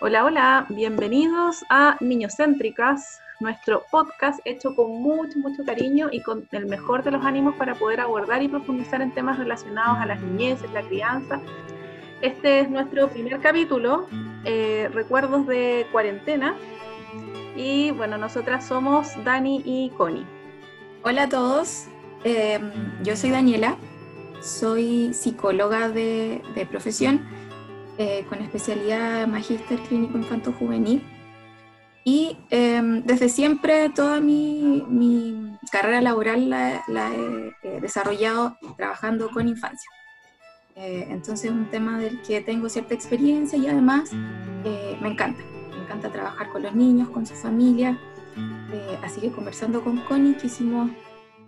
Hola, hola, bienvenidos a Niños Céntricas, nuestro podcast hecho con mucho, mucho cariño y con el mejor de los ánimos para poder abordar y profundizar en temas relacionados a las niñeces, la crianza. Este es nuestro primer capítulo, eh, Recuerdos de Cuarentena. Y bueno, nosotras somos Dani y Connie. Hola a todos, em, yo soy Daniela, soy psicóloga de, profesión eh, con especialidad Magíster Clínico Infanto Juvenil y em, desde siempre toda mi, carrera laboral la, he desarrollado trabajando con infancia. Eh, entonces es un tema del que tengo cierta experiencia y además eh, me encanta. Me encanta trabajar con los niños, con su familia eh, así que conversando con Connie quisimos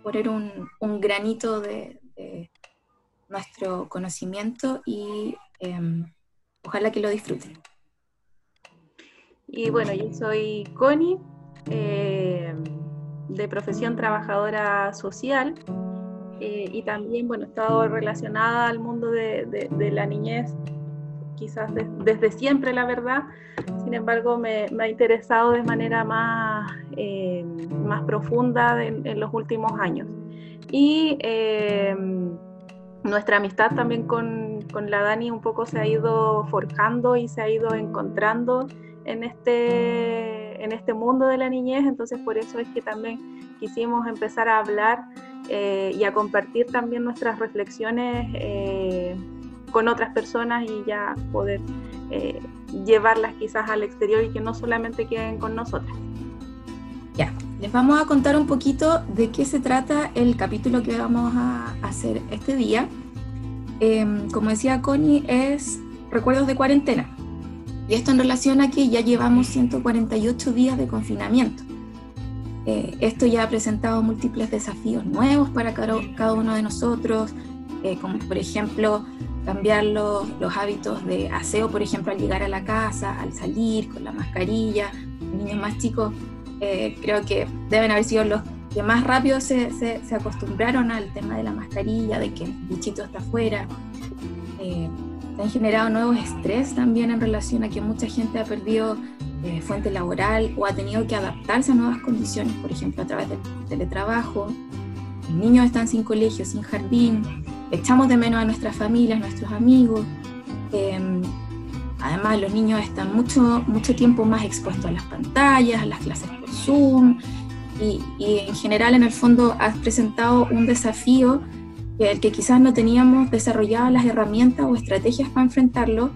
poner un, granito de, nuestro conocimiento y em, ojalá que lo disfruten. Y bueno, yo soy Connie, em, de profesión trabajadora social eh, y también, bueno, he estado relacionada al mundo de la niñez quizás desde siempre, la verdad. Sin embargo, me, ha interesado de manera más, eh, más profunda en, los últimos años. Y eh, nuestra amistad también con, con, la Dani un poco se ha ido forjando y se ha ido encontrando en este, en este mundo de la niñez, entonces por eso es que también quisimos empezar a hablar eh, y a compartir también nuestras reflexiones con otras personas y ya poder eh, llevarlas quizás al exterior y que no solamente queden con nosotras. Ya, les vamos a contar un poquito de qué se trata el capítulo que vamos a hacer este día. Em, como decía Connie, es recuerdos de cuarentena. Y esto en relación a que ya llevamos 148 días de confinamiento. Eh, esto ya ha presentado múltiples desafíos nuevos para cada uno de nosotros, eh, como por ejemplo cambiar los, hábitos de aseo, por ejemplo, al llegar a la casa, al salir con la mascarilla. Los niños más chicos eh, creo que deben haber sido los que más rápido se, se, acostumbraron al tema de la mascarilla, de que el bichito está afuera. Eh, se han generado nuevos estrés también en relación a que mucha gente ha perdido eh, fuente laboral o ha tenido que adaptarse a nuevas condiciones, por ejemplo, a través del teletrabajo. Los niños están sin colegio, sin jardín, echamos de menos a nuestras familias, nuestros amigos. Em, además, los niños están mucho, mucho tiempo más expuestos a las pantallas, a las clases por Zoom, y, en general, en el fondo, has presentado un desafío el que quizás no teníamos desarrolladas las herramientas o estrategias para enfrentarlo.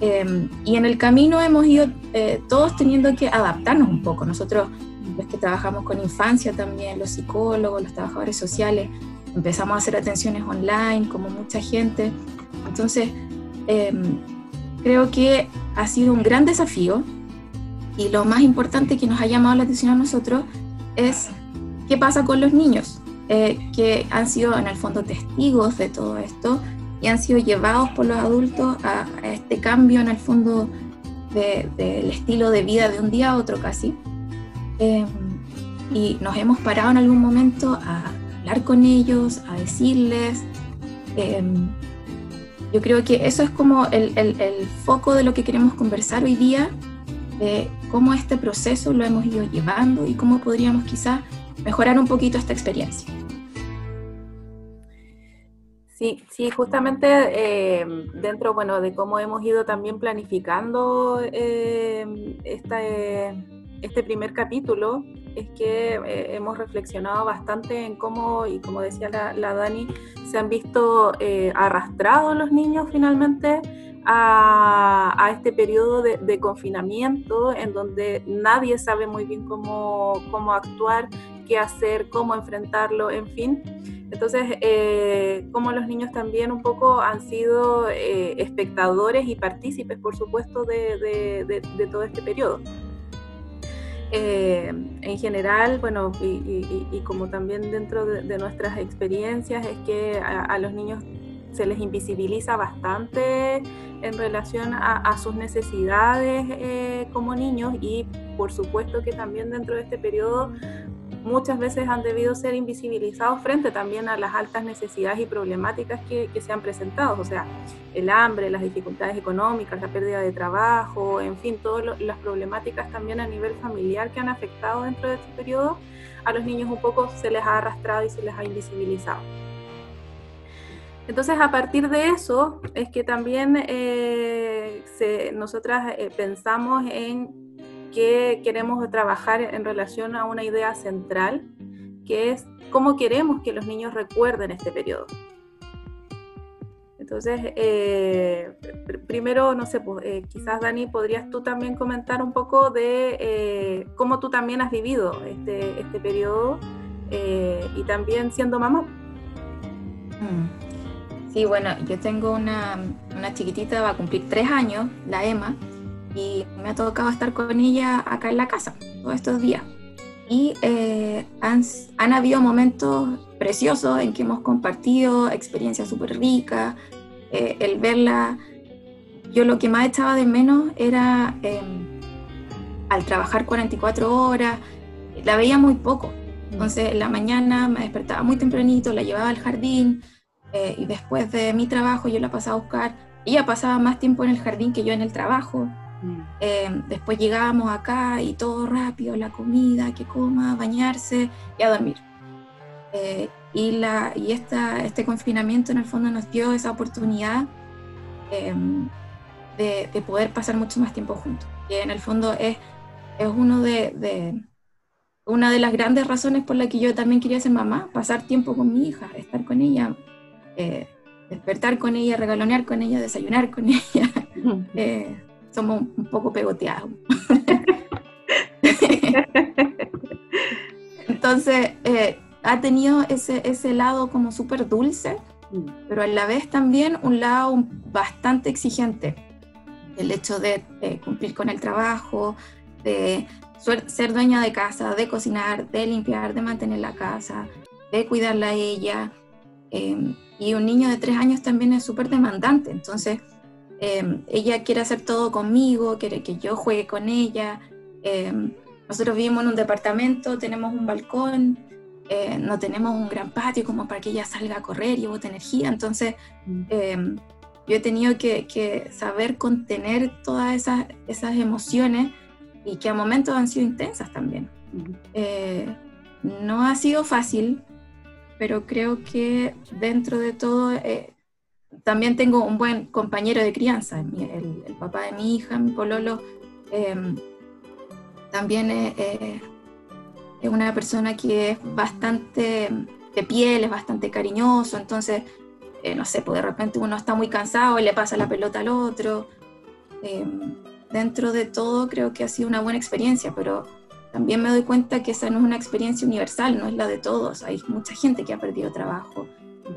Em, y en el camino hemos ido eh, todos teniendo que adaptarnos un poco. Nosotros, los que trabajamos con infancia también, los psicólogos, los trabajadores sociales, empezamos a hacer atenciones online, como mucha gente. Entonces, em, creo que ha sido un gran desafío y lo más importante que nos ha llamado la atención a nosotros es qué pasa con los niños, eh, que han sido en el fondo testigos de todo esto y han sido llevados por los adultos a, este cambio en el fondo del estilo de vida de un día a otro casi. Em, y nos hemos parado en algún momento a con ellos, a decirles. Em, yo creo que eso es como el, foco de lo que queremos conversar hoy día, cómo este proceso lo hemos ido llevando y cómo podríamos quizá mejorar un poquito esta experiencia. Sí, sí, justamente em, dentro, bueno, de cómo hemos ido también planificando em, este primer capítulo, es que eh, hemos reflexionado bastante en cómo, y como decía la, Dani, se han visto eh, arrastrados los niños finalmente a, este periodo de, confinamiento en donde nadie sabe muy bien cómo, cómo actuar, qué hacer, cómo enfrentarlo, en fin. Entonces, eh, como los niños también un poco han sido espectadores y partícipes, por supuesto, de, de todo este periodo. Eh, en general, bueno, y, como también dentro de, nuestras experiencias, es que a, los niños se les invisibiliza bastante en relación a, sus necesidades eh, como niños y por supuesto que también dentro de este periodo muchas veces han debido ser invisibilizados frente también a las altas necesidades y problemáticas que, se han presentado, o sea, el hambre, las dificultades económicas, la pérdida de trabajo, en fin, todas las problemáticas también a nivel familiar que han afectado dentro de este periodo, a los niños un poco se les ha arrastrado y se les ha invisibilizado. Entonces, a partir de eso, es que también eh, nosotras eh, pensamos en que queremos trabajar en relación a una idea central, que es cómo queremos que los niños recuerden este periodo. Entonces, eh, primero, no sé, pues, eh, quizás Dani, podrías tú también comentar un poco de cómo tú también has vivido este, este periodo y también siendo mamá. Mm. Sí, bueno, yo tengo una, una chiquitita, va a cumplir tres años, la Emma, y me ha tocado estar con ella acá en la casa todos estos días. Y eh, han, han, habido momentos preciosos en que hemos compartido experiencias súper ricas, eh, el verla. Yo lo que más echaba de menos era em, al trabajar 44 horas, la veía muy poco. Entonces, en la mañana me despertaba muy tempranito, la llevaba al jardín eh, y después de mi trabajo yo la pasaba a buscar. Ella pasaba más tiempo en el jardín que yo en el trabajo. Mm. Eh, después llegábamos acá y todo rápido, la comida, que coma, bañarse y a dormir. Eh, y la, y esta, este confinamiento en el fondo nos dio esa oportunidad em, de, de, poder pasar mucho más tiempo juntos. Y en el fondo es, es uno de, de, una de las grandes razones por la que yo también quería ser mamá, pasar tiempo con mi hija, estar con ella, eh, despertar con ella, regalonear con ella, desayunar con ella somos un poco pegoteados. Entonces, eh, ha tenido ese, ese lado como súper dulce, mm. pero a la vez también un lado bastante exigente. El hecho de cumplir con el trabajo, de ser dueña de casa, de cocinar, de limpiar, de mantener la casa, de cuidarla a ella. Eh, y un niño de tres años también es súper demandante. Entonces, Em, ella quiere hacer todo conmigo, quiere que yo juegue con ella. Em, nosotros vivimos en un departamento, tenemos un balcón, eh, no tenemos un gran patio como para que ella salga a correr y bote energía. Entonces, mm. em, yo he tenido que, saber contener todas esas, esas, emociones y que a momentos han sido intensas también. Eh, no ha sido fácil, pero creo que dentro de todo eh, también tengo un buen compañero de crianza, el, papá de mi hija, mi pololo, em, también es, una persona que es bastante de piel, es bastante cariñoso, entonces, eh, no sé, pues de repente uno está muy cansado y le pasa la pelota al otro. Em, dentro de todo creo que ha sido una buena experiencia, pero también me doy cuenta que esa no es una experiencia universal, no es la de todos. Hay mucha gente que ha perdido trabajo,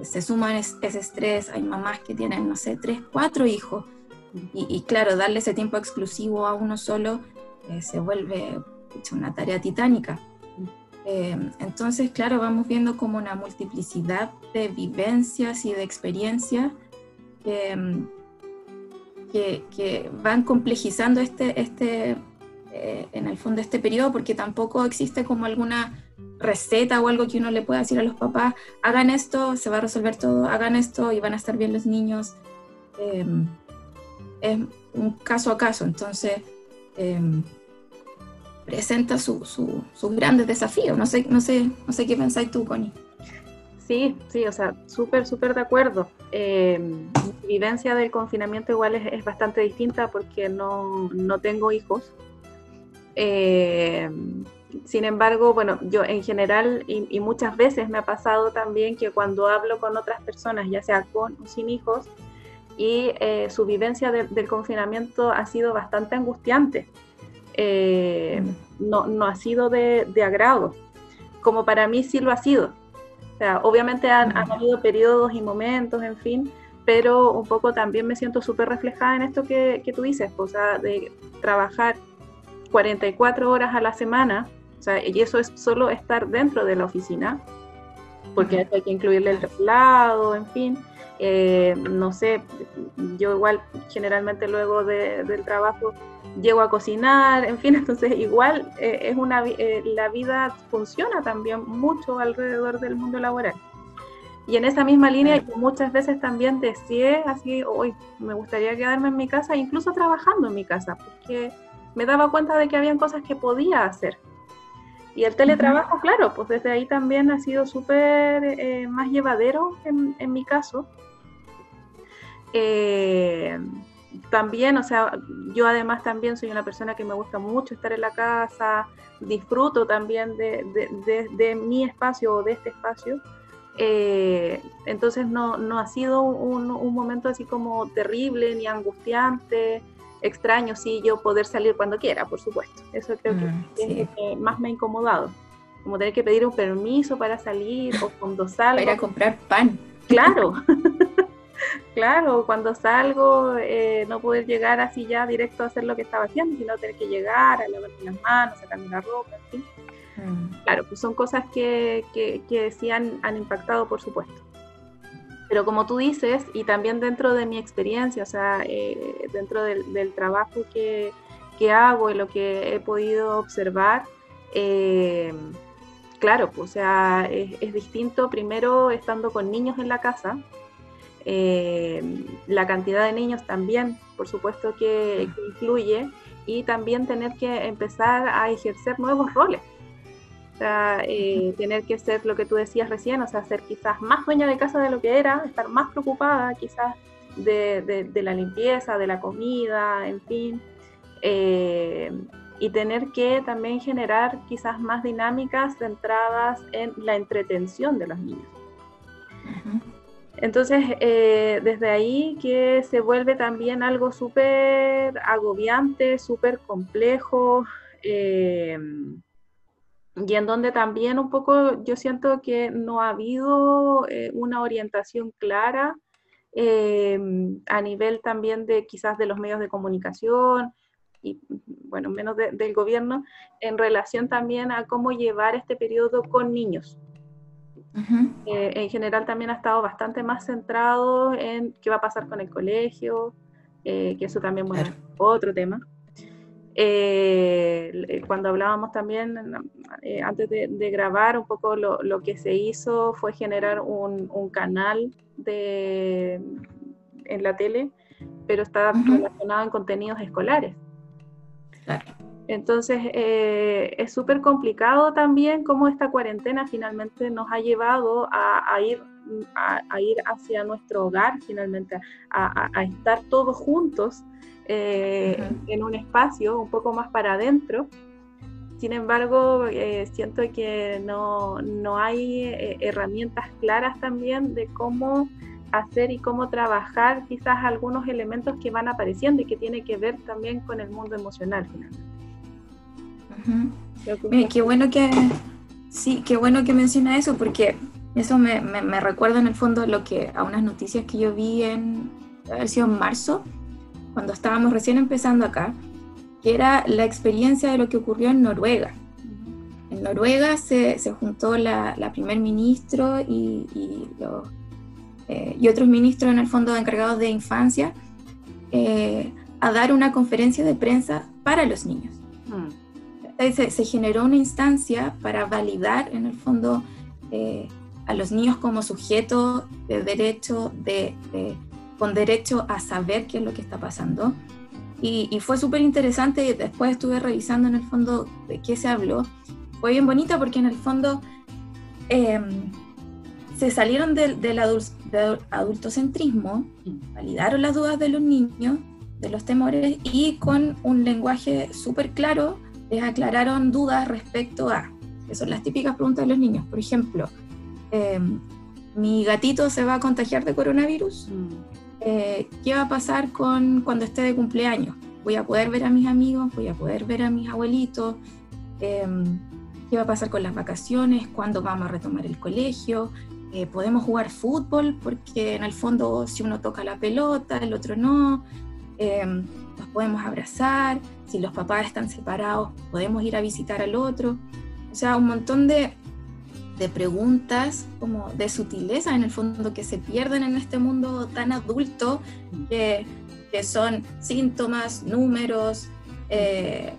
se suman ese estrés, hay mamás que tienen, no sé, tres, cuatro hijos, y, claro, darle ese tiempo exclusivo a uno solo eh, se vuelve una tarea titánica. Eh, entonces, claro, vamos viendo como una multiplicidad de vivencias y de experiencias que, que, van complejizando este, este eh, en el fondo, este periodo, porque tampoco existe como alguna receta o algo que uno le pueda decir a los papás, hagan esto, se va a resolver todo, hagan esto y van a estar bien los niños. Em, es un caso a caso, entonces em, presenta sus grandes desafíos. No sé, no, sé, no sé qué pensáis tú, Connie. Sí, sí, o sea, súper, súper de acuerdo. Em, mi vivencia del confinamiento igual es, bastante distinta porque no, no tengo hijos. Eh, sin embargo, bueno, yo en general y, muchas veces me ha pasado también que cuando hablo con otras personas, ya sea con o sin hijos, y eh, su vivencia del confinamiento ha sido bastante angustiante. Eh, no, no, ha sido de, agrado, como para mí sí lo ha sido. O sea, obviamente han, habido periodos y momentos, en fin, pero un poco también me siento súper reflejada en esto que, que tú dices, o sea, de trabajar 44 horas a la semana y eso es solo estar dentro de la oficina, porque hay que incluirle el traslado, en fin. Eh, no sé, yo igual generalmente luego del trabajo llego a cocinar, en fin, entonces igual eh, es una, eh, la vida funciona también mucho alrededor del mundo laboral. Y en esa misma línea yo muchas veces también deseé así, hoy me gustaría quedarme en mi casa, incluso trabajando en mi casa, porque me daba cuenta de que habían cosas que podía hacer. Y el teletrabajo, claro, pues desde ahí también ha sido súper más llevadero en, en mi caso, eh, también, o sea, yo además también soy una persona que me gusta mucho estar en la casa, disfruto también de, mi espacio o de este espacio. Eh, entonces no, no, ha sido un, momento así como terrible ni angustiante, extraño, sí, yo poder salir cuando quiera, por supuesto. Eso creo que mm, es lo que más me ha incomodado, como tener que pedir un permiso para salir o cuando salgo. Para ir a comprar pan. Claro. Claro, cuando salgo, eh, no poder llegar así ya directo a hacer lo que estaba haciendo, sino tener que llegar a lavarme las manos, sacarme la ropa, en mm. Claro, pues son cosas que, que, sí han, impactado, por supuesto. Pero como tú dices, y también dentro de mi experiencia, o sea, eh, dentro del, trabajo que, hago y lo que he podido observar, eh, claro, pues, o sea, es, distinto primero estando con niños en la casa, eh, la cantidad de niños también, por supuesto que, influye, y también tener que empezar a ejercer nuevos roles. Eh, tener que ser lo que tú decías recién, o sea, ser quizás más dueña de casa de lo que era, estar más preocupada quizás de, la limpieza, de la comida, en fin. Eh, y tener que también generar quizás más dinámicas centradas en la entretención de los niños. Entonces, eh, desde ahí que se vuelve también algo súper agobiante, súper complejo, y en donde también un poco yo siento que no ha habido eh, una orientación clara a nivel también de quizás de los medios de comunicación y, bueno, menos del gobierno, en relación también a cómo llevar este periodo con niños. Eh, en general también ha estado bastante más centrado en qué va a pasar con el colegio, eh, que eso también, bueno, es otro tema. Eh, cuando hablábamos también, antes de, grabar, un poco lo, lo, que se hizo fue generar un, un canal de, en la tele, pero está relacionado en contenidos escolares. Claro. Entonces, eh, es súper complicado también cómo esta cuarentena finalmente nos ha llevado a, ir, a, ir hacia nuestro hogar, finalmente, a, estar todos juntos eh, en un espacio un poco más para adentro. Sin embargo, eh, siento que no, no hay herramientas claras también de cómo hacer y cómo trabajar quizás algunos elementos que van apareciendo y que tiene que ver también con el mundo emocional finalmente. Qué bueno que, sí, qué bueno que menciona eso, porque eso me, me, recuerda en el fondo lo que, a unas noticias que yo vi en, haber sido en marzo, cuando estábamos recién empezando acá, que era la experiencia de lo que ocurrió en Noruega. En Noruega se, se juntó la, la, primer ministro y, y, los, eh, y, otros ministros en el fondo encargados de infancia eh, a dar una conferencia de prensa para los niños. Mm se, generó una instancia para validar en el fondo eh, a los niños como sujetos de derecho, de, con derecho a saber qué es lo que está pasando. Y, fue súper interesante y después estuve revisando en el fondo de qué se habló. Fue bien bonita porque en el fondo em, se salieron del, del adultocentrismo, validaron las dudas de los niños, de los temores y con un lenguaje súper claro les aclararon dudas respecto a, que son las típicas preguntas de los niños. Por ejemplo, em, ¿mi gatito se va a contagiar de coronavirus? Mm. Eh, ¿Qué va a pasar con cuando esté de cumpleaños? ¿Voy a poder ver a mis amigos? ¿Voy a poder ver a mis abuelitos? Em, ¿Qué va a pasar con las vacaciones? ¿Cuándo vamos a retomar el colegio? Eh, ¿Podemos jugar fútbol? Porque en el fondo si uno toca la pelota, el otro no. Em, nos podemos abrazar, si los papás están separados, podemos ir a visitar al otro. O sea, un montón de, de preguntas como de sutileza en el fondo que se pierden en este mundo tan adulto que, que son síntomas, números, eh,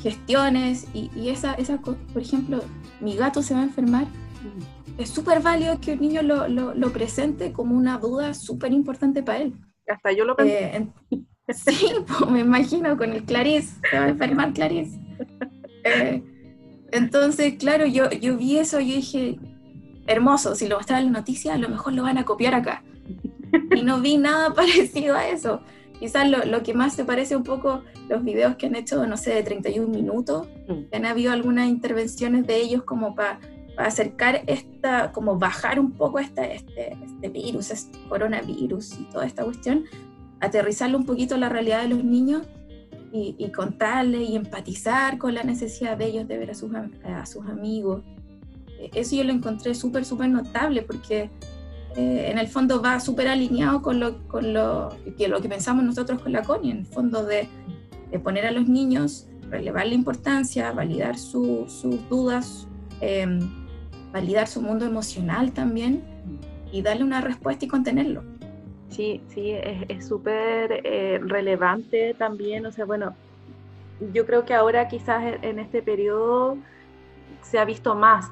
gestiones y, y, esa, esa, por ejemplo, mi gato se va a enfermar. Es súper válido que un niño lo, lo, lo, presente como una duda súper importante para él. Hasta yo lo pensé. Eh, sí, pues, me imagino con el Clarice, se va a enfermar Clarice. Eh, entonces, claro, yo, yo vi eso y dije, hermoso, si lo mostraba en la noticia, a lo mejor lo van a copiar acá. Y no vi nada parecido a eso. Quizás lo, lo, que más se parece un poco los videos que han hecho, no sé, de 31 minutos, mm. han habido algunas intervenciones de ellos como para acercar esta, como bajar un poco esta, este, este virus, este coronavirus y toda esta cuestión, aterrizarlo un poquito a la realidad de los niños y, contarles y empatizar con la necesidad de ellos de ver a sus, amigos. E, eso yo lo encontré súper, súper notable porque eh, en el fondo va súper alineado con lo, con lo que, lo que pensamos nosotros con la CONI, en el fondo de, poner a los niños, relevar la importancia, validar su, sus dudas, eh, validar su mundo emocional también y darle una respuesta y contenerlo. Sí, sí, es súper eh, relevante también, o sea, bueno, yo creo que ahora quizás en este periodo se ha visto más,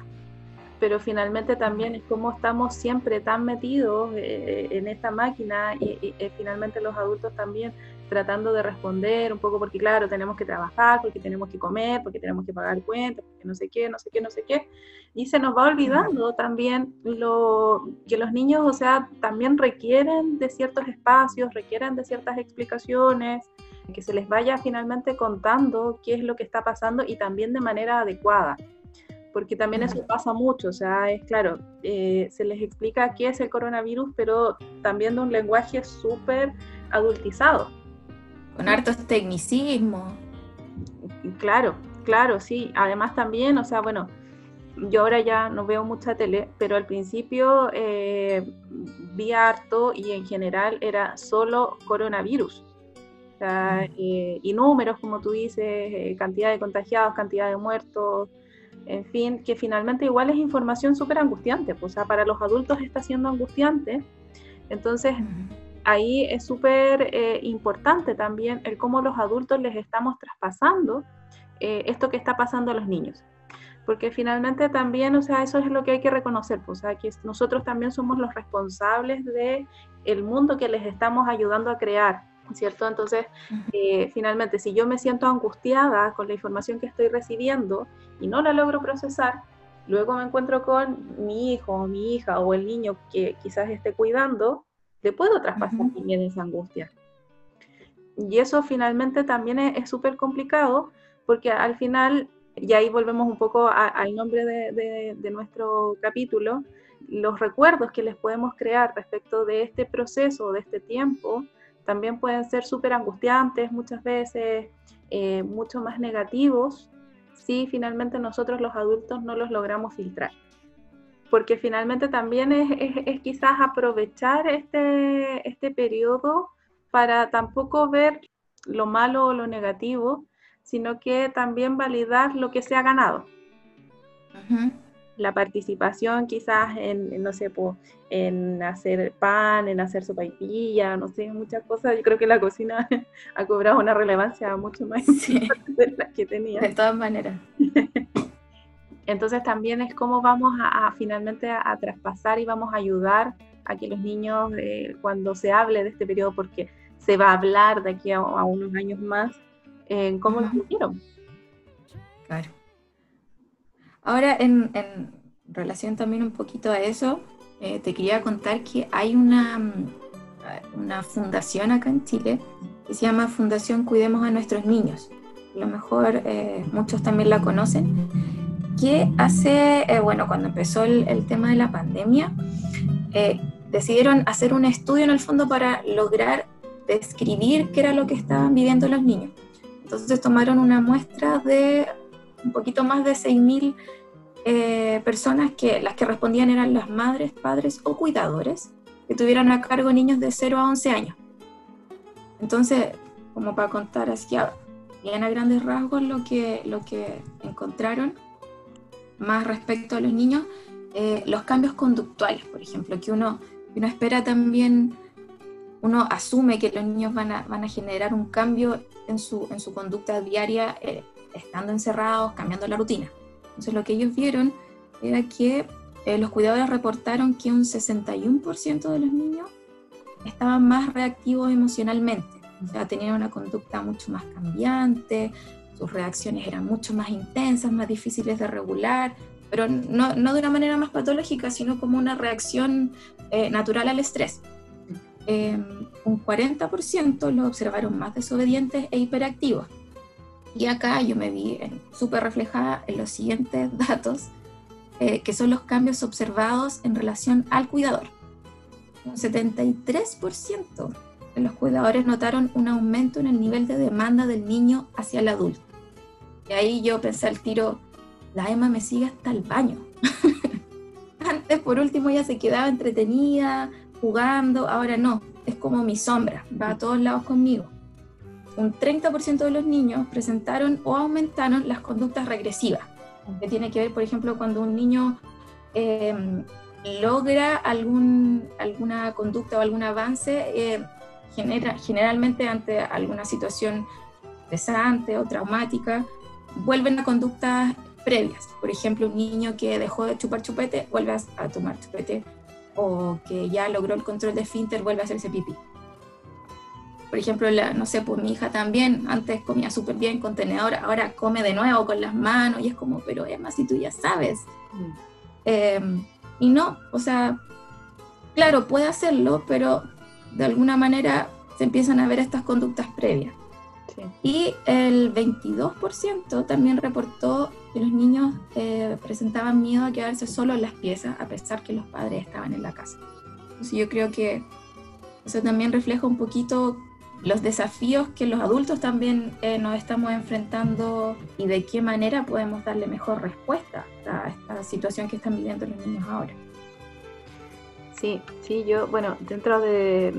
pero finalmente también es como estamos siempre tan metidos eh, en esta máquina y, y, finalmente los adultos también tratando de responder un poco porque claro, tenemos que trabajar, porque tenemos que comer, porque tenemos que pagar cuentas, porque no sé qué, no sé qué, no sé qué. Y se nos va olvidando también lo que los niños, o sea, también requieren de ciertos espacios, requieren de ciertas explicaciones, que se les vaya finalmente contando qué es lo que está pasando y también de manera adecuada porque también eso pasa mucho, o sea, es claro, eh, se les explica qué es el coronavirus, pero también de un lenguaje súper adultizado. Con hartos tecnicismos. Claro, claro, sí. Además también, o sea, bueno, yo ahora ya no veo mucha tele, pero al principio eh, vi harto y en general era solo coronavirus. O sea, eh, y números, como tú dices, eh, cantidad de contagiados, cantidad de muertos, en fin, que finalmente igual es información súper angustiante. Pues, o sea, para los adultos está siendo angustiante. Entonces, ahí es súper eh, importante también el cómo los adultos les estamos traspasando eh, esto que está pasando a los niños. Porque finalmente también, o sea, eso es lo que hay que reconocer, pues, o sea, que nosotros también somos los responsables de el mundo que les estamos ayudando a crear, ¿cierto? Entonces, eh, finalmente, si yo me siento angustiada con la información que estoy recibiendo y no la logro procesar, luego me encuentro con mi hijo o mi hija o el niño que quizás esté cuidando le puedo traspasar también esa angustia. Y eso finalmente también es súper complicado porque al final, y ahí volvemos un poco a, al nombre de, de, de, nuestro capítulo, los recuerdos que les podemos crear respecto de este proceso, de este tiempo, también pueden ser súper angustiantes muchas veces, eh, mucho más negativos, si finalmente nosotros los adultos no los logramos filtrar porque finalmente también es, es, es, quizás aprovechar este, este periodo para tampoco ver lo malo o lo negativo, sino que también validar lo que se ha ganado. Uh -huh. La participación quizás en, no sé, pues, en hacer pan, en hacer sopa y pilla, no sé, muchas cosas. Yo creo que la cocina ha cobrado una relevancia mucho más sí. de la que tenía. De todas maneras. Entonces también es cómo vamos a, a finalmente a, a, traspasar y vamos a ayudar a que los niños, eh, cuando se hable de este periodo, porque se va a hablar de aquí a, a unos años más, eh, cómo uh -huh. lo hicieron. Claro. Ahora, en, en, relación también un poquito a eso, eh, te quería contar que hay una, una fundación acá en Chile que se llama Fundación Cuidemos a Nuestros Niños. A lo mejor eh, muchos también la conocen que hace, eh, bueno, cuando empezó el, el, tema de la pandemia, eh, decidieron hacer un estudio en el fondo para lograr describir qué era lo que estaban viviendo los niños. Entonces tomaron una muestra de un poquito más de 6.000 eh, personas que las que respondían eran las madres, padres o cuidadores que tuvieran a cargo niños de 0 a 11 años. Entonces, como para contar así, bien a grandes rasgos lo que, lo que encontraron más respecto a los niños eh, los cambios conductuales, por ejemplo, que uno, uno espera también, uno asume que los niños van a, van a generar un cambio en su, en su conducta diaria eh, estando encerrados, cambiando la rutina. Entonces lo que ellos vieron era que eh, los cuidadores reportaron que un 61% de los niños estaban más reactivos emocionalmente, o sea, tenían una conducta mucho más cambiante, sus reacciones eran mucho más intensas, más difíciles de regular, pero no, de una manera más patológica, sino como una reacción eh, natural al estrés. Em, un 40% lo observaron más desobedientes e hiperactivos. Y acá yo me vi súper reflejada en los siguientes datos, eh, que son los cambios observados en relación al cuidador. Un 73% de los cuidadores notaron un aumento en el nivel de demanda del niño hacia el adulto. Ahí yo pensé al tiro, la Emma me sigue hasta el baño. Antes, por último, ya se quedaba entretenida, jugando, ahora no, es como mi sombra, va a todos lados conmigo. Un 30% de los niños presentaron o aumentaron las conductas regresivas, que tiene que ver, por ejemplo, cuando un niño em, logra algún, alguna conducta o algún avance, eh, genera, generalmente ante alguna situación estresante o traumática, vuelven a conductas previas. Por ejemplo, un niño que dejó de chupar chupete vuelve a, tomar chupete o que ya logró el control de finter vuelve a hacerse pipí. Por ejemplo, la, no sé, pues mi hija también antes comía súper bien con tenedor, ahora come de nuevo con las manos y es como, pero Emma, si tú ya sabes. Mm. Y no, o sea, claro, puede hacerlo, pero de alguna manera se empiezan a ver estas conductas previas. Y el 22% también reportó que los niños eh, presentaban miedo a quedarse solos en las piezas a pesar que los padres estaban en la casa. Entonces yo creo que eso también refleja un poquito los desafíos que los adultos también eh, nos estamos enfrentando y de qué manera podemos darle mejor respuesta a esta situación que están viviendo los niños ahora. Sí, sí, yo, bueno, dentro de,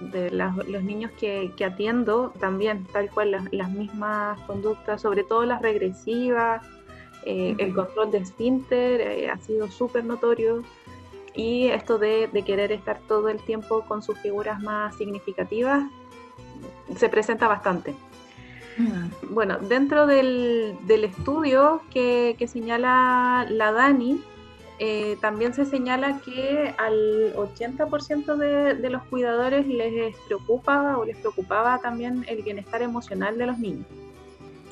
de los niños que, atiendo también, tal cual las, mismas conductas, sobre todo las regresivas, eh, el control de esfínter eh, ha sido súper notorio. Y esto de, querer estar todo el tiempo con sus figuras más significativas se presenta bastante. Bueno, dentro del, estudio que, que, señala la Dani, eh, también se señala que al 80% de, de, los cuidadores les preocupa o les preocupaba también el bienestar emocional de los niños.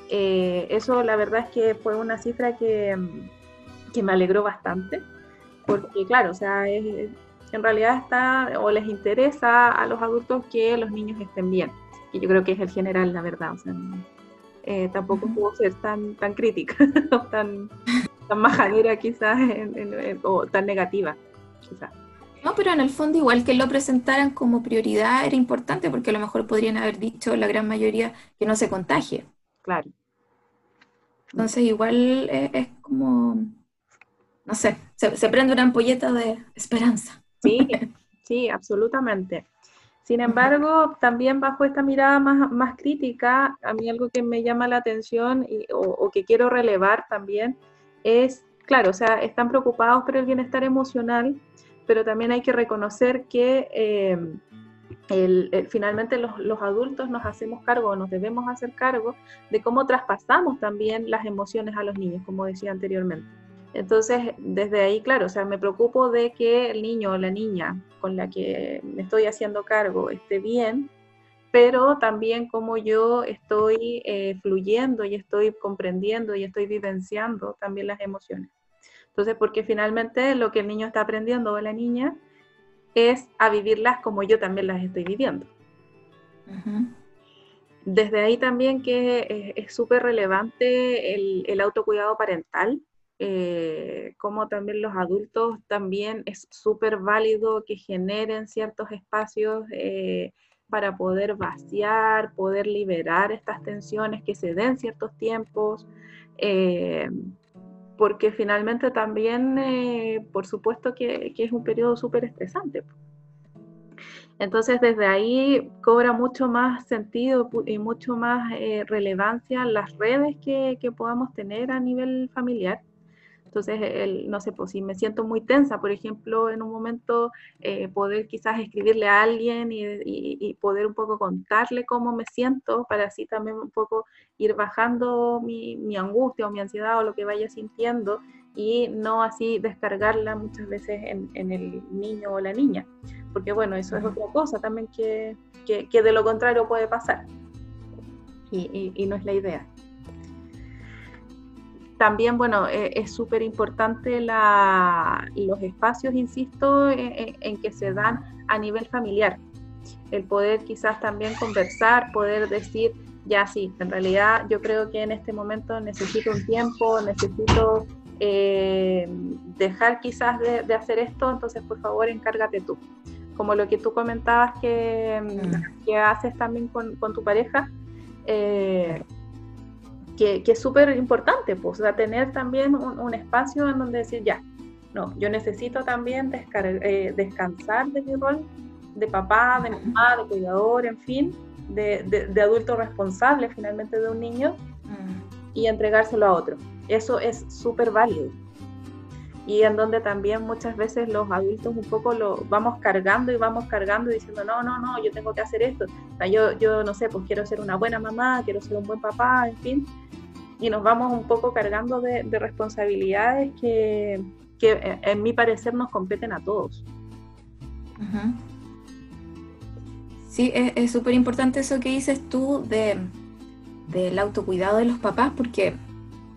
Eh, eso la verdad es que fue una cifra que, que me alegró bastante, porque claro, o sea, en realidad está o les interesa a los adultos que los niños estén bien, y yo creo que es el general, la verdad, o sea, eh, tampoco pudo ser tan, tan crítica o tan, tan majadera quizás o tan negativa quizás. No, pero en el fondo igual que lo presentaran como prioridad era importante porque a lo mejor podrían haber dicho la gran mayoría que no se contagie. Claro. Entonces igual es, como, no sé, se, se, prende una ampolleta de esperanza. Sí, sí, absolutamente. Sin embargo, también bajo esta mirada más, más crítica, a mí algo que me llama la atención y, o que quiero relevar también es, claro, o sea, están preocupados por el bienestar emocional, pero también hay que reconocer que eh, finalmente los, los, adultos nos hacemos cargo, nos debemos hacer cargo de cómo traspasamos también las emociones a los niños, como decía anteriormente. Entonces, desde ahí, claro, o sea, me preocupo de que el niño o la niña con la que me estoy haciendo cargo esté bien, pero también como yo estoy eh, fluyendo y estoy comprendiendo y estoy vivenciando también las emociones. Entonces, porque finalmente lo que el niño está aprendiendo o la niña es a vivirlas como yo también las estoy viviendo. Desde ahí también que es súper relevante el, autocuidado parental, eh, como también los adultos también es súper válido que generen ciertos espacios eh, para poder vaciar, poder liberar estas tensiones que se den ciertos tiempos, eh, porque finalmente también, eh, por supuesto que, es un periodo súper estresante. Entonces desde ahí cobra mucho más sentido y mucho más eh, relevancia las redes que, que, podamos tener a nivel familiar, Entonces, no sé, pues si me siento muy tensa, por ejemplo, en un momento, eh, poder quizás escribirle a alguien y, poder un poco contarle cómo me siento, para así también un poco ir bajando mi, angustia o mi ansiedad o lo que vaya sintiendo y no así descargarla muchas veces en, el niño o la niña, porque bueno, eso es otra cosa también que, que, de lo contrario puede pasar y no es la idea. También, bueno, eh, es súper importante los espacios, insisto, en, que se dan a nivel familiar. El poder quizás también conversar, poder decir, ya sí, en realidad yo creo que en este momento necesito un tiempo, necesito eh, dejar quizás de, hacer esto, entonces por favor encárgate tú. Como lo que tú comentabas que, que haces también con, con tu pareja, eh, que, es súper importante, pues, o tener también un, espacio en donde decir, ya, no, yo necesito también eh, descansar de mi rol de papá, de mamá, de cuidador, en fin, de, de, adulto responsable finalmente de un niño mm. y entregárselo a otro. Eso es súper válido. Y en donde también muchas veces los adultos un poco lo vamos cargando y vamos cargando diciendo, no, no, no, yo tengo que hacer esto. Yo, yo no sé, pues quiero ser una buena mamá, quiero ser un buen papá, en fin y nos vamos un poco cargando de, responsabilidades que, que, en mi parecer nos competen a todos. Sí, es súper importante eso que dices tú de, del autocuidado de los papás, porque,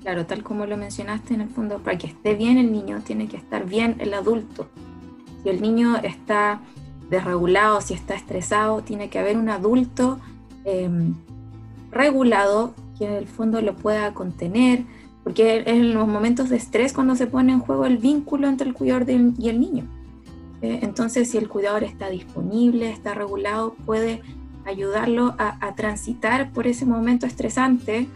claro, tal como lo mencionaste en el fondo, para que esté bien el niño, tiene que estar bien el adulto. Si el niño está desregulado, si está estresado, tiene que haber un adulto em, regulado que en el fondo lo pueda contener, porque en los momentos de estrés cuando se pone en juego el vínculo entre el cuidador y el niño. Entonces, si el cuidador está disponible, está regulado, puede ayudarlo a, transitar por ese momento estresante,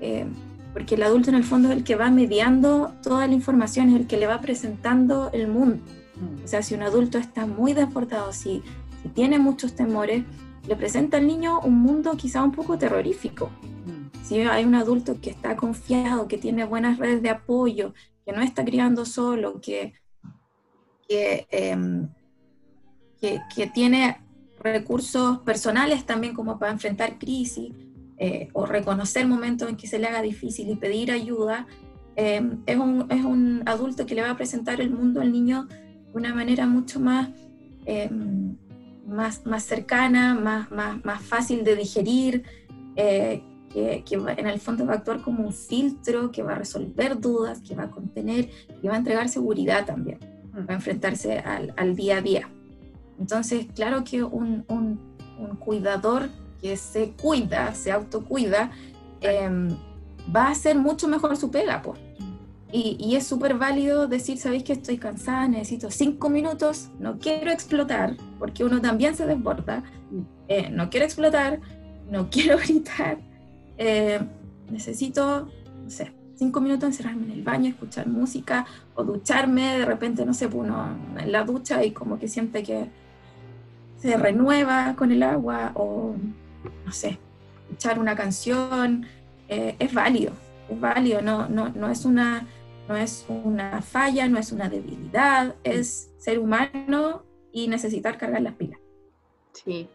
eh, porque el adulto en el fondo es el que va mediando toda la información, es el que le va presentando el mundo. O sea, si un adulto está muy desbordado, si, si tiene muchos temores, le presenta al niño un mundo quizá un poco terrorífico. Si hay un adulto que está confiado, que tiene buenas redes de apoyo, que no está criando solo, que, que, em, que, tiene recursos personales también como para enfrentar crisis eh, o reconocer momentos en que se le haga difícil y pedir ayuda, em, es, un, es, un, adulto que le va a presentar el mundo al niño de una manera mucho más, em, más, más cercana, más, más, más, fácil de digerir, eh, que, en el fondo va a actuar como un filtro, que va a resolver dudas, que va a contener y va a entregar seguridad también, va a enfrentarse al, al día a día. Entonces, claro que un, un, cuidador que se cuida, se autocuida, em, va a hacer mucho mejor su pega, pues. Y, y, es súper válido decir, sabéis que estoy cansada, necesito cinco minutos, no quiero explotar, porque uno también se desborda, eh, no quiero explotar, no quiero gritar, eh, necesito, no sé, cinco minutos encerrarme en el baño, escuchar música o ducharme, de repente, no sé, pues uno en la ducha y como que siente que se renueva con el agua o, no sé, escuchar una canción, eh, es válido, es válido, no, no, no, es una, no es una falla, no es una debilidad, es ser humano y necesitar cargar las pilas. Sí,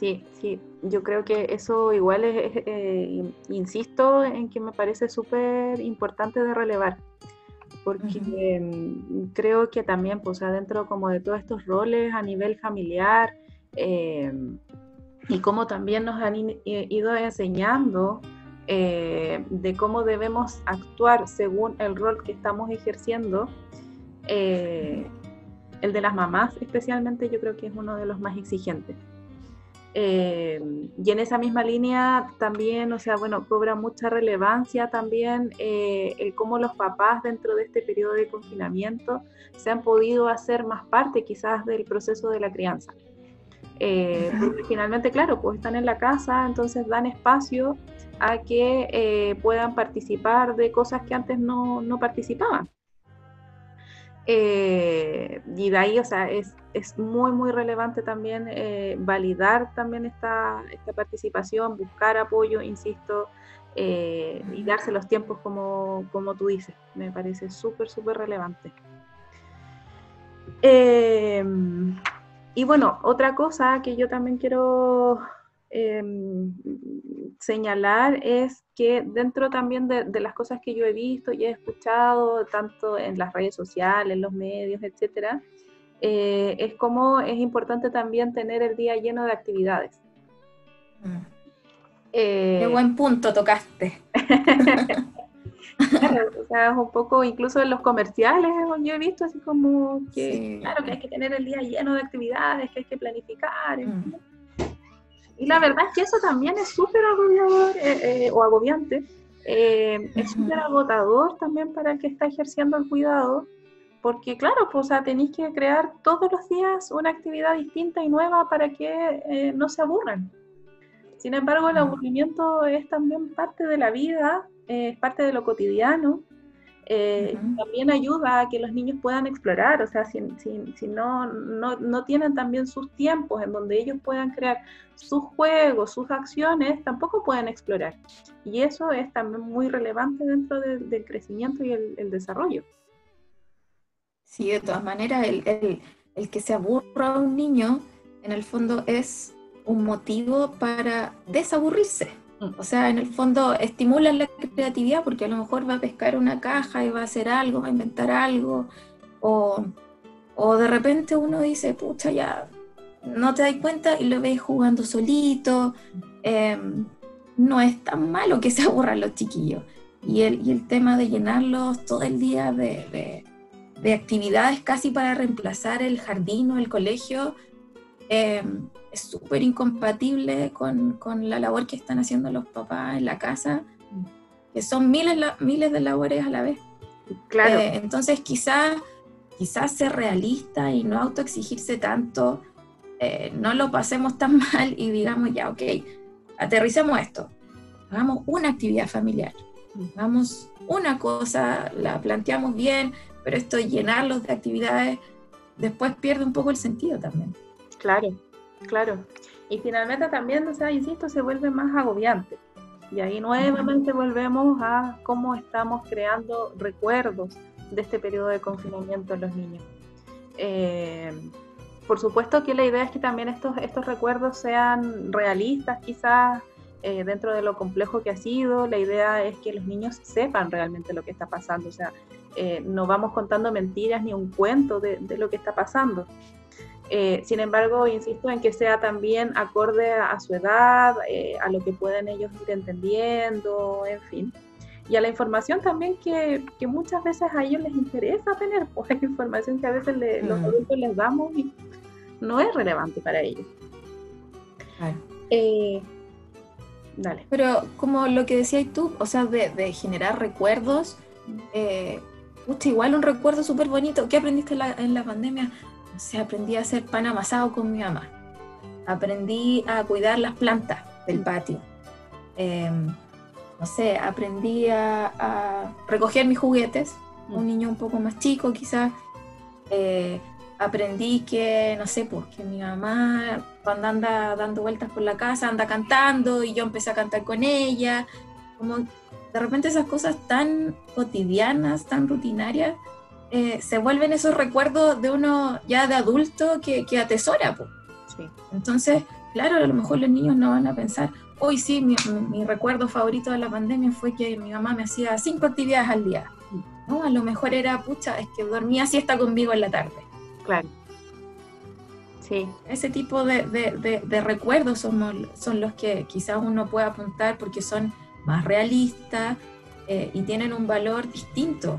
Sí, sí, yo creo que eso igual es, eh, insisto en que me parece súper importante de relevar, porque mm, creo que también, pues adentro como de todos estos roles a nivel familiar eh, y cómo también nos han ido enseñando eh, de cómo debemos actuar según el rol que estamos ejerciendo, el de las mamás especialmente yo creo que es uno de los más exigentes. Eh, y en esa misma línea también, o sea, bueno, cobra mucha relevancia también eh, el cómo los papás dentro de este periodo de confinamiento se han podido hacer más parte quizás del proceso de la crianza. Eh, porque finalmente, claro, pues están en la casa, entonces dan espacio a que puedan participar de cosas que antes no, no participaban. Eh, y de ahí, o sea, es, es muy, muy relevante también eh, validar también esta, esta, participación, buscar apoyo, insisto, eh, y darse los tiempos como, como tú dices. Me parece súper, súper relevante. Y bueno, otra cosa que yo también quiero Em, señalar es que dentro también de, las cosas que yo he visto y he escuchado, tanto en las redes sociales, en los medios, etcétera, eh, es como es importante también tener el día lleno de actividades. Mm. Eh, Qué buen punto tocaste. claro, o sea, es un poco, incluso en los comerciales yo he visto así como que, claro, que hay que tener el día lleno de actividades, que hay que planificar. Mm. Y la verdad es que eso también es súper agobiador eh, eh, o agobiante. Eh, es súper agotador también para el que está ejerciendo el cuidado, porque claro, pues tenéis que crear todos los días una actividad distinta y nueva para que no se aburran. Sin embargo, el aburrimiento es también parte de la vida, es parte de lo cotidiano, eh, también ayuda a que los niños puedan explorar, o sea, si, si, no, no, no, tienen también sus tiempos en donde ellos puedan crear sus juegos, sus acciones, tampoco pueden explorar. Y eso es también muy relevante dentro del crecimiento y el, desarrollo. Sí, de todas maneras, el, el, el que se aburra a un niño, en el fondo es un motivo para desaburrirse. O sea, en el fondo estimulan la creatividad porque a lo mejor va a pescar una caja y va a hacer algo, va a inventar algo. O, de repente uno dice, pucha, ya no te das cuenta y lo ves jugando solito. Em, no es tan malo que se aburran los chiquillos. Y el, y el tema de llenarlos todo el día de, de actividades casi para reemplazar el jardín o el colegio, em, es súper incompatible con, con, la labor que están haciendo los papás en la casa, que son miles, miles de labores a la vez. Claro. Eh, entonces quizás quizás ser realista y no autoexigirse tanto, eh, no lo pasemos tan mal y digamos ya, ok, aterricemos esto, hagamos una actividad familiar, hagamos una cosa, la planteamos bien, pero esto llenarlos de actividades después pierde un poco el sentido también. Claro, Claro. Y finalmente también, o sea, insisto, se vuelve más agobiante. Y ahí nuevamente volvemos a cómo estamos creando recuerdos de este periodo de confinamiento en los niños. Eh, por supuesto que la idea es que también estos, estos recuerdos sean realistas, quizás eh, dentro de lo complejo que ha sido. La idea es que los niños sepan realmente lo que está pasando. O sea, eh, no vamos contando mentiras ni un cuento de, de lo que está pasando. Eh, sin embargo, insisto en que sea también acorde a, su edad, eh, a lo que pueden ellos ir entendiendo, en fin. Y a la información también que, que muchas veces a ellos les interesa tener, pues hay información que a veces los mm. adultos les damos y no es relevante para ellos. Eh, dale. Pero como lo que decías tú, o sea, de, de generar recuerdos, eh, igual un recuerdo súper bonito. ¿Qué aprendiste en la, en la pandemia? Aprendí a hacer pan amasado con mi mamá. Aprendí a cuidar las plantas del patio. Em, no sé, aprendí a, recoger mis juguetes, un niño un poco más chico quizás. Eh, aprendí que, no sé, pues que mi mamá cuando anda dando vueltas por la casa anda cantando y yo empecé a cantar con ella. Como de repente esas cosas tan cotidianas, tan rutinarias, eh, se vuelven esos recuerdos de uno ya de adulto que, que atesora. Entonces, claro, a lo mejor los niños no van a pensar, hoy sí, mi, mi, recuerdo favorito de la pandemia fue que mi mamá me hacía cinco actividades al día. ¿no? A lo mejor era, pucha, es que dormía siesta conmigo en la tarde. Claro. Sí. Ese tipo de, de, de, recuerdos son, son los que quizás uno puede apuntar porque son más realistas eh, y tienen un valor distinto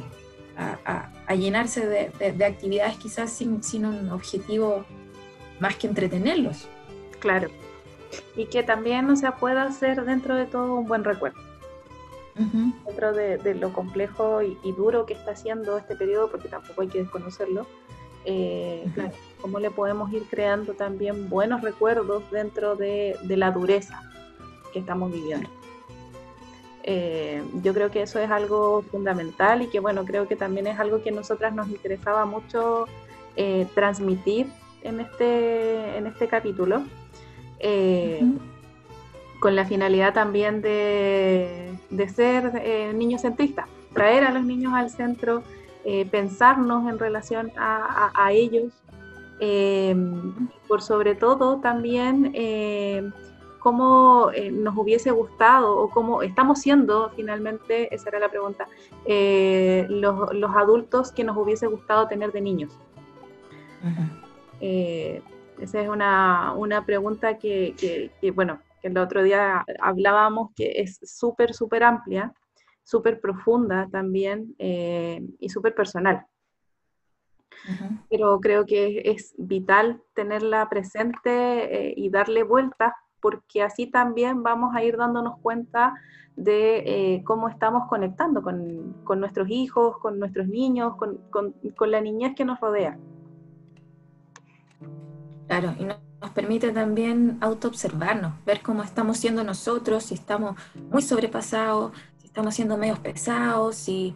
a, llenarse de, actividades quizás sin, sin, un objetivo más que entretenerlos. Claro. Y que también, o sea, pueda ser dentro de todo un buen recuerdo. Dentro de, lo complejo y, duro que está haciendo este periodo, porque tampoco hay que desconocerlo, eh, cómo le podemos ir creando también buenos recuerdos dentro de, la dureza que estamos viviendo. Eh, yo creo que eso es algo fundamental y que bueno, creo que también es algo que a nosotras nos interesaba mucho eh, transmitir en este, en este capítulo, eh, con la finalidad también de, de ser niños centristas, traer a los niños al centro, pensarnos en relación a, a ellos, por sobre todo también cómo eh, nos hubiese gustado o cómo estamos siendo finalmente, esa era la pregunta, eh, los, los, adultos que nos hubiese gustado tener de niños. Eh, esa es una, una pregunta que, que, bueno, que el otro día hablábamos que es súper, súper amplia, súper profunda también y súper personal. Pero creo que es vital tenerla presente y darle vueltas porque así también vamos a ir dándonos cuenta de eh, cómo estamos conectando con, nuestros hijos, con nuestros niños, con, la niñez que nos rodea. Claro, y nos permite también autoobservarnos, ver cómo estamos siendo nosotros, si estamos muy sobrepasados, si estamos siendo medios pesados, si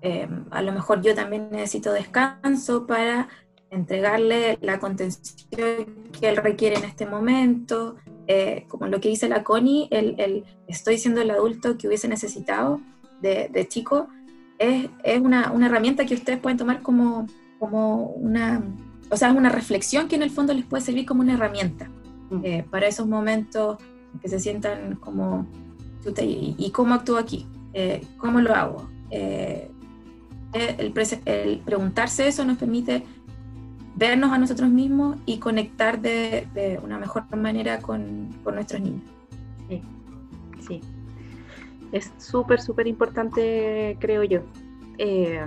eh, a lo mejor yo también necesito descanso para entregarle la contención que él requiere en este momento, eh, como lo que dice la Connie, el, estoy siendo el adulto que hubiese necesitado de, chico, es, es una, una, herramienta que ustedes pueden tomar como, como una, o sea, es una reflexión que en el fondo les puede servir como una herramienta mm. eh, para esos momentos que se sientan como, ¿y, y cómo actúo aquí? Eh, ¿Cómo lo hago? el, el preguntarse eso nos permite vernos a nosotros mismos y conectar de, una mejor manera con, nuestros niños. Sí, sí. Es súper, súper importante, creo yo. Eh,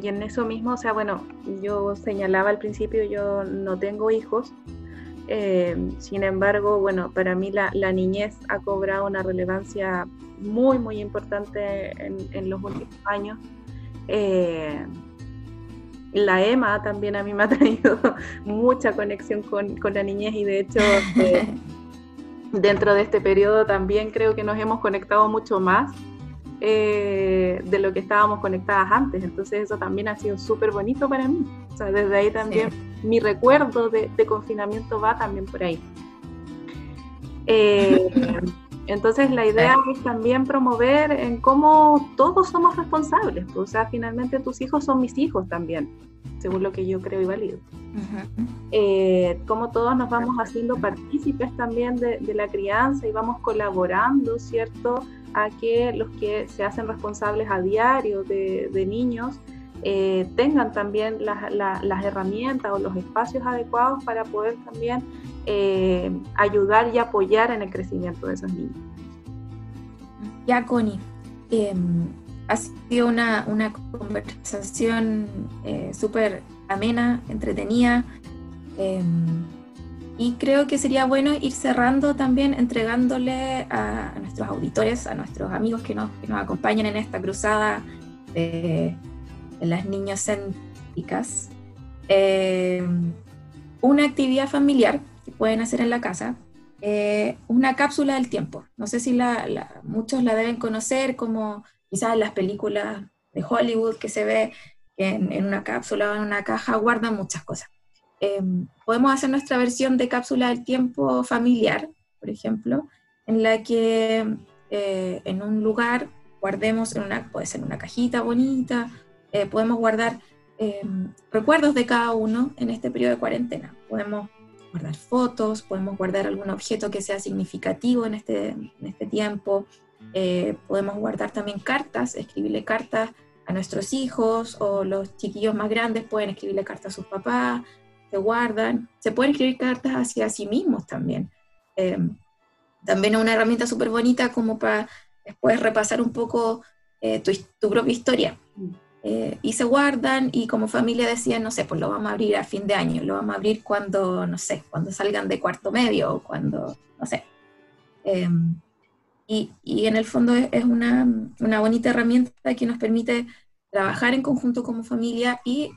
y en eso mismo, o sea, bueno, yo señalaba al principio, yo no tengo hijos, eh, sin embargo, bueno, para mí la, niñez ha cobrado una relevancia muy, muy importante en, los últimos años. Eh, la EMA también a mí me ha traído mucha conexión con, la niñez y de hecho eh, dentro de este periodo también creo que nos hemos conectado mucho más eh, de lo que estábamos conectadas antes. Entonces eso también ha sido súper bonito para mí. O sea, desde ahí también mi recuerdo de, confinamiento va también por ahí. Eh, entonces la idea es también promover en cómo todos somos responsables, o sea, finalmente tus hijos son mis hijos también, según lo que yo creo y valido. Eh, cómo todos nos vamos haciendo partícipes también de, la crianza y vamos colaborando, ¿cierto? A que los que se hacen responsables a diario de, niños eh, tengan también las herramientas o los espacios adecuados para poder también eh, ayudar y apoyar en el crecimiento de esos niños. Ya, Connie, em, ha sido una, una conversación eh, súper amena, entretenida, em, y creo que sería bueno ir cerrando también entregándole a, nuestros auditores, a nuestros amigos que nos, que nos acompañan en esta cruzada las niñas céntricas, em, una actividad familiar que pueden hacer en la casa, eh, una cápsula del tiempo. No sé si la, muchos la deben conocer como quizás en las películas de Hollywood que se ve en, en una cápsula o en una caja guardan muchas cosas. Em, podemos hacer nuestra versión de cápsula del tiempo familiar, por ejemplo, en la que eh, en un lugar guardemos, en una, puede ser una cajita bonita, eh, podemos guardar em, recuerdos de cada uno en este periodo de cuarentena. Podemos guardar fotos, podemos guardar algún objeto que sea significativo en este, en este tiempo, eh, podemos guardar también cartas, escribirle cartas a nuestros hijos o los chiquillos más grandes pueden escribirle cartas a sus papás, se guardan, se pueden escribir cartas hacia sí mismos también. Eh, también es una herramienta súper bonita como para después repasar un poco eh, tu, tu, propia historia. Eh, y se guardan y como familia decían, no sé, pues lo vamos a abrir a fin de año, lo vamos a abrir cuando, no sé, cuando salgan de cuarto medio o cuando, no sé. Em, y, y, en el fondo es, una, una, bonita herramienta que nos permite trabajar en conjunto como familia y,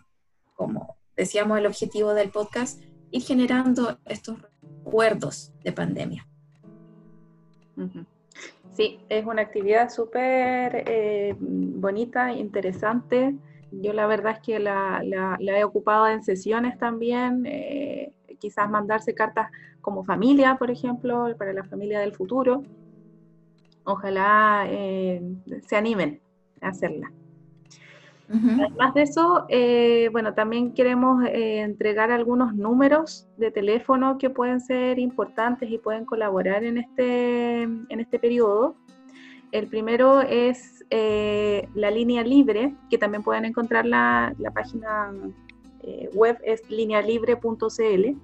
como decíamos, el objetivo del podcast, ir generando estos recuerdos de pandemia. Sí, es una actividad súper eh, bonita, interesante. Yo la verdad es que la, he ocupado en sesiones también, eh, quizás mandarse cartas como familia, por ejemplo, para la familia del futuro. Ojalá eh, se animen a hacerla. Además de eso, eh, bueno, también queremos eh, entregar algunos números de teléfono que pueden ser importantes y pueden colaborar en este, en este periodo. El primero es eh, la línea libre, que también pueden encontrar la, la página web, es linealibre.cl.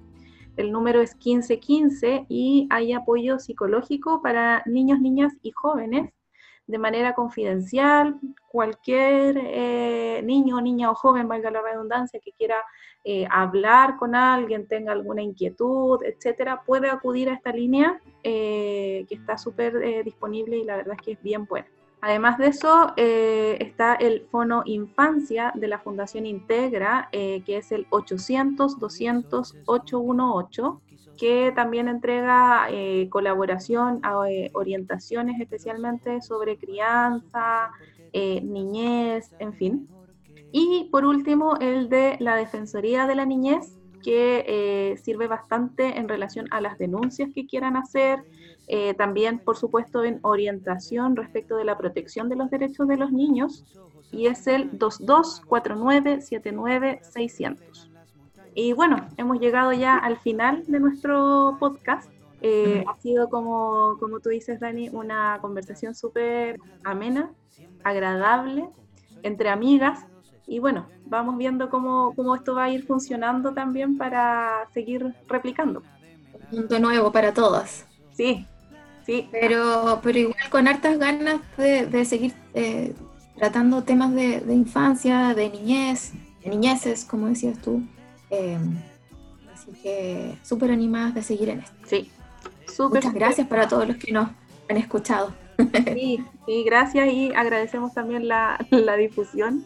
El número es 1515 y hay apoyo psicológico para niños, niñas y jóvenes de manera confidencial. Cualquier eh, niño, niña o joven, valga la redundancia, que quiera eh, hablar con alguien, tenga alguna inquietud, etcétera, puede acudir a esta línea eh, que está súper disponible y la verdad es que es bien buena. Además de eso, está el Fono Infancia de la Fundación Integra, que es el 800-200-818 que también entrega eh, colaboración, eh, orientaciones especialmente sobre crianza, eh, niñez, en fin. Y por último, el de la Defensoría de la Niñez, que sirve bastante en relación a las denuncias que quieran hacer, también, por supuesto, en orientación respecto de la protección de los derechos de los niños, y es el 224979 y bueno, hemos llegado ya al final de nuestro podcast. Eh, ha sido, como, como tú dices, Dani, una conversación súper amena, agradable, entre amigas. Y bueno, vamos viendo cómo, cómo esto va a ir funcionando también para seguir replicando. Un mundo nuevo para todas. Sí, sí. Pero, pero igual con hartas ganas de, de seguir eh, tratando temas de, de, infancia, de niñez, de niñeces, como decías tú. Em, así que súper animadas de seguir en esto. Sí, Muchas gracias para todos los que nos han escuchado. Sí, gracias y agradecemos también la, la difusión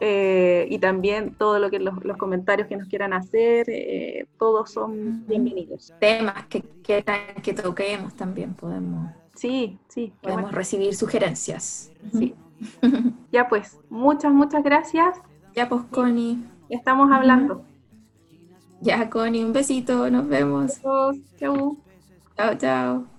eh, y también todo lo que los, comentarios que nos quieran hacer, eh, todos son bienvenidos. Temas que quieran que toquemos también podemos. Sí, sí. Podemos recibir sugerencias. Sí. ya pues, muchas, muchas gracias. Ya pues, Connie. Estamos hablando. Ya, Connie, un besito, nos vemos. Chao. Chao.